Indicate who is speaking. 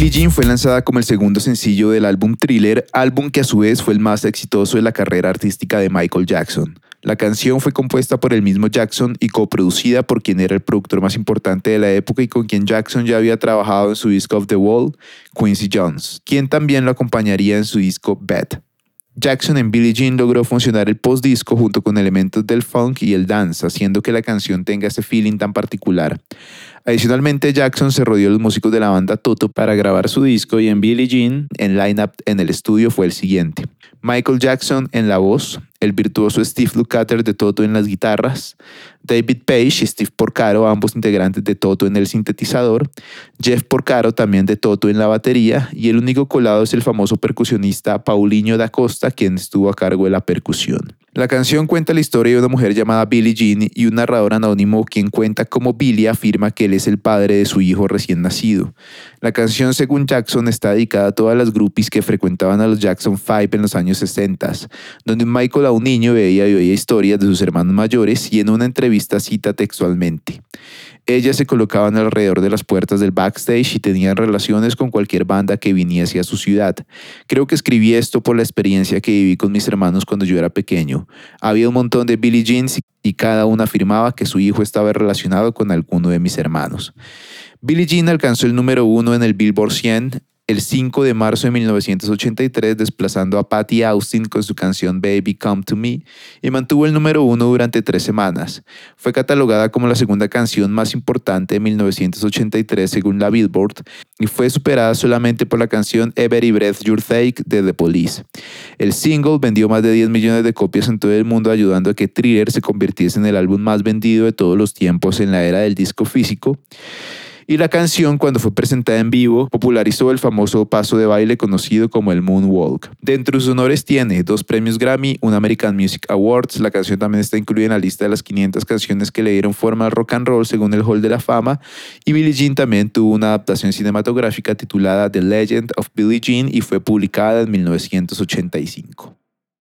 Speaker 1: Billie Jean fue lanzada como el segundo sencillo del álbum Thriller, álbum que a su vez fue el más exitoso de la carrera artística de Michael Jackson. La canción fue compuesta por el mismo Jackson y coproducida por quien era el productor más importante de la época y con quien Jackson ya había trabajado en su disco Of the Wall, Quincy Jones, quien también lo acompañaría en su disco Bad. Jackson en Billie Jean logró funcionar el post-disco junto con elementos del funk y el dance, haciendo que la canción tenga ese feeling tan particular. Adicionalmente, Jackson se rodeó de los músicos de la banda Toto para grabar su disco y en Billie Jean, el lineup en el estudio fue el siguiente. Michael Jackson en la voz, el virtuoso Steve Lukather de Toto en las guitarras, David Page y Steve Porcaro, ambos integrantes de Toto en el sintetizador, Jeff Porcaro también de Toto en la batería y el único colado es el famoso percusionista Paulinho da Costa, quien estuvo a cargo de la percusión. La canción cuenta la historia de una mujer llamada Billie Jean y un narrador anónimo quien cuenta cómo Billie afirma que él es el padre de su hijo recién nacido. La canción, según Jackson, está dedicada a todas las groupies que frecuentaban a los Jackson 5 en los años 60, donde Michael a un niño veía y oía historias de sus hermanos mayores y en una entrevista cita textualmente. Ellas se colocaban alrededor de las puertas del backstage y tenían relaciones con cualquier banda que viniese a su ciudad. Creo que escribí esto por la experiencia que viví con mis hermanos cuando yo era pequeño. Había un montón de Billie Jeans y cada una afirmaba que su hijo estaba relacionado con alguno de mis hermanos. Billie Jean alcanzó el número uno en el Billboard 100 el 5 de marzo de 1983 desplazando a Patty Austin con su canción Baby Come to Me y mantuvo el número uno durante tres semanas. Fue catalogada como la segunda canción más importante de 1983 según la Billboard y fue superada solamente por la canción Every Breath Your Take de The Police. El single vendió más de 10 millones de copias en todo el mundo ayudando a que Thriller se convirtiese en el álbum más vendido de todos los tiempos en la era del disco físico y la canción cuando fue presentada en vivo popularizó el famoso paso de baile conocido como el Moonwalk. Dentro de sus honores tiene dos premios Grammy, un American Music Awards, la canción también está incluida en la lista de las 500 canciones que le dieron forma al rock and roll según el Hall de la Fama y Billie Jean también tuvo una adaptación cinematográfica titulada The Legend of Billie Jean y fue publicada en 1985.